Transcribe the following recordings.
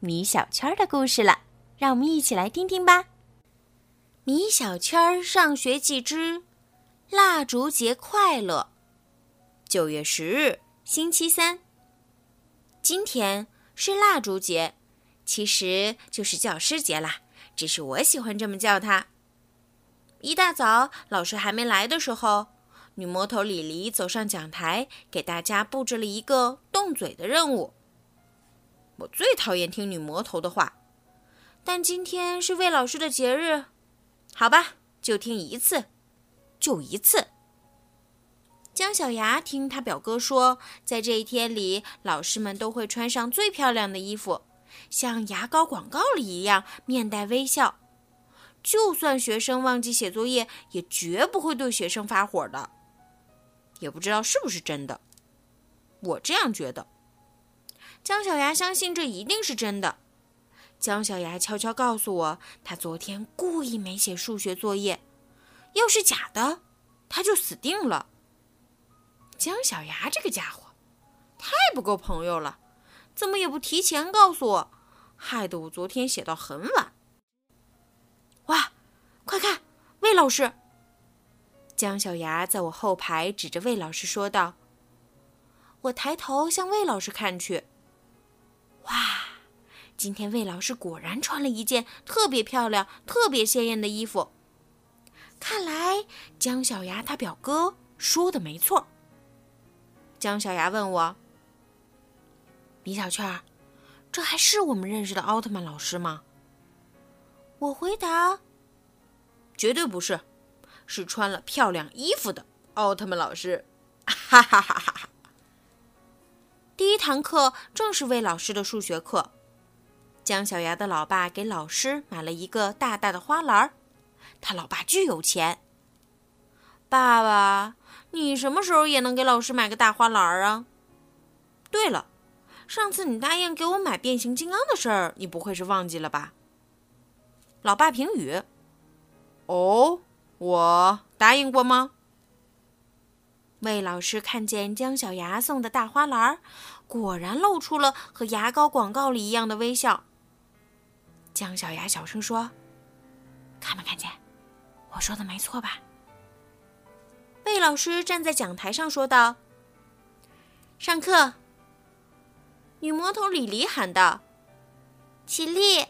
米小圈的故事了，让我们一起来听听吧。米小圈上学记之蜡烛节快乐。九月十日，星期三。今天是蜡烛节，其实就是教师节啦，只是我喜欢这么叫它。一大早，老师还没来的时候，女魔头李黎走上讲台，给大家布置了一个动嘴的任务。我最讨厌听女魔头的话，但今天是魏老师的节日，好吧，就听一次，就一次。姜小牙听他表哥说，在这一天里，老师们都会穿上最漂亮的衣服，像牙膏广告里一样，面带微笑。就算学生忘记写作业，也绝不会对学生发火的。也不知道是不是真的，我这样觉得。姜小牙相信这一定是真的。姜小牙悄悄告诉我，他昨天故意没写数学作业。要是假的，他就死定了。姜小牙这个家伙，太不够朋友了，怎么也不提前告诉我，害得我昨天写到很晚。哇，快看，魏老师！姜小牙在我后排指着魏老师说道。我抬头向魏老师看去。今天魏老师果然穿了一件特别漂亮、特别鲜艳的衣服。看来姜小牙他表哥说的没错。姜小牙问我：“米小圈，这还是我们认识的奥特曼老师吗？”我回答：“绝对不是，是穿了漂亮衣服的奥特曼老师。”哈哈哈哈哈！第一堂课正是魏老师的数学课。姜小牙的老爸给老师买了一个大大的花篮儿他老爸巨有钱。爸爸，你什么时候也能给老师买个大花篮儿啊？对了，上次你答应给我买变形金刚的事儿，你不会是忘记了吧？老爸评语：哦，我答应过吗？魏老师看见姜小牙送的大花篮，果然露出了和牙膏广告里一样的微笑。姜小牙小声说：“看没看见？我说的没错吧？”魏老师站在讲台上说道：“上课。”女魔头李黎喊道：“起立！”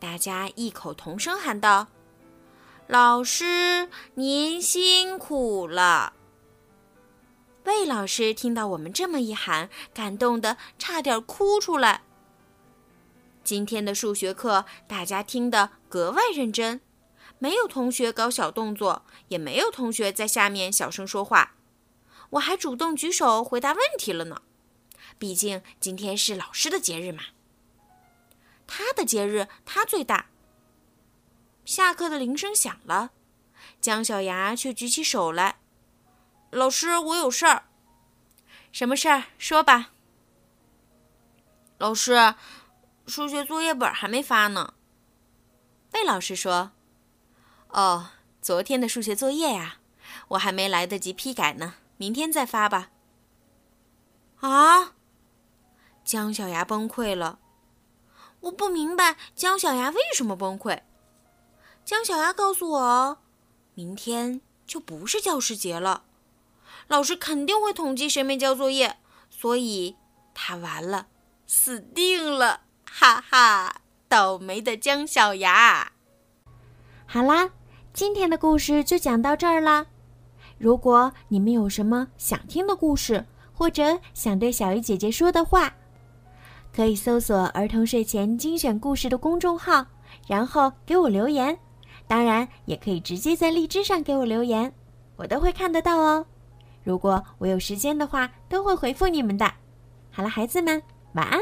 大家异口同声喊道：“老师，您辛苦了。”魏老师听到我们这么一喊，感动的差点哭出来。今天的数学课，大家听得格外认真，没有同学搞小动作，也没有同学在下面小声说话。我还主动举手回答问题了呢，毕竟今天是老师的节日嘛。他的节日，他最大。下课的铃声响了，姜小牙却举起手来。老师，我有事儿。什么事儿？说吧。老师，数学作业本还没发呢。魏老师说：“哦，昨天的数学作业呀，我还没来得及批改呢，明天再发吧。”啊！姜小牙崩溃了。我不明白姜小牙为什么崩溃。姜小牙告诉我，明天就不是教师节了。老师肯定会统计谁没交作业，所以他完了，死定了！哈哈，倒霉的姜小牙。好啦，今天的故事就讲到这儿啦。如果你们有什么想听的故事，或者想对小鱼姐姐说的话，可以搜索“儿童睡前精选故事”的公众号，然后给我留言。当然，也可以直接在荔枝上给我留言，我都会看得到哦。如果我有时间的话，都会回复你们的。好了，孩子们，晚安。